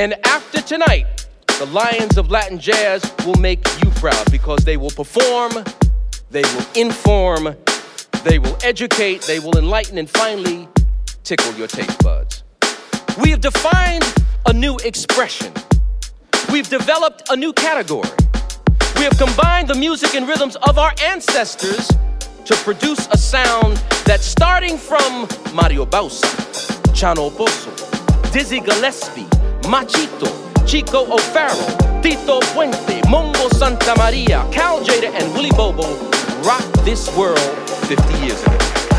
And after tonight, the Lions of Latin Jazz will make you proud because they will perform, they will inform, they will educate, they will enlighten, and finally tickle your taste buds. We have defined a new expression. We've developed a new category. We have combined the music and rhythms of our ancestors to produce a sound that's starting from Mario Bauza, Chano Pozo, Dizzy Gillespie, Machito, Chico O'Farrill, Tito Puente, Mongo Santamaria, Cal Tjader, and Willie Bobo rocked this world 50 years ago.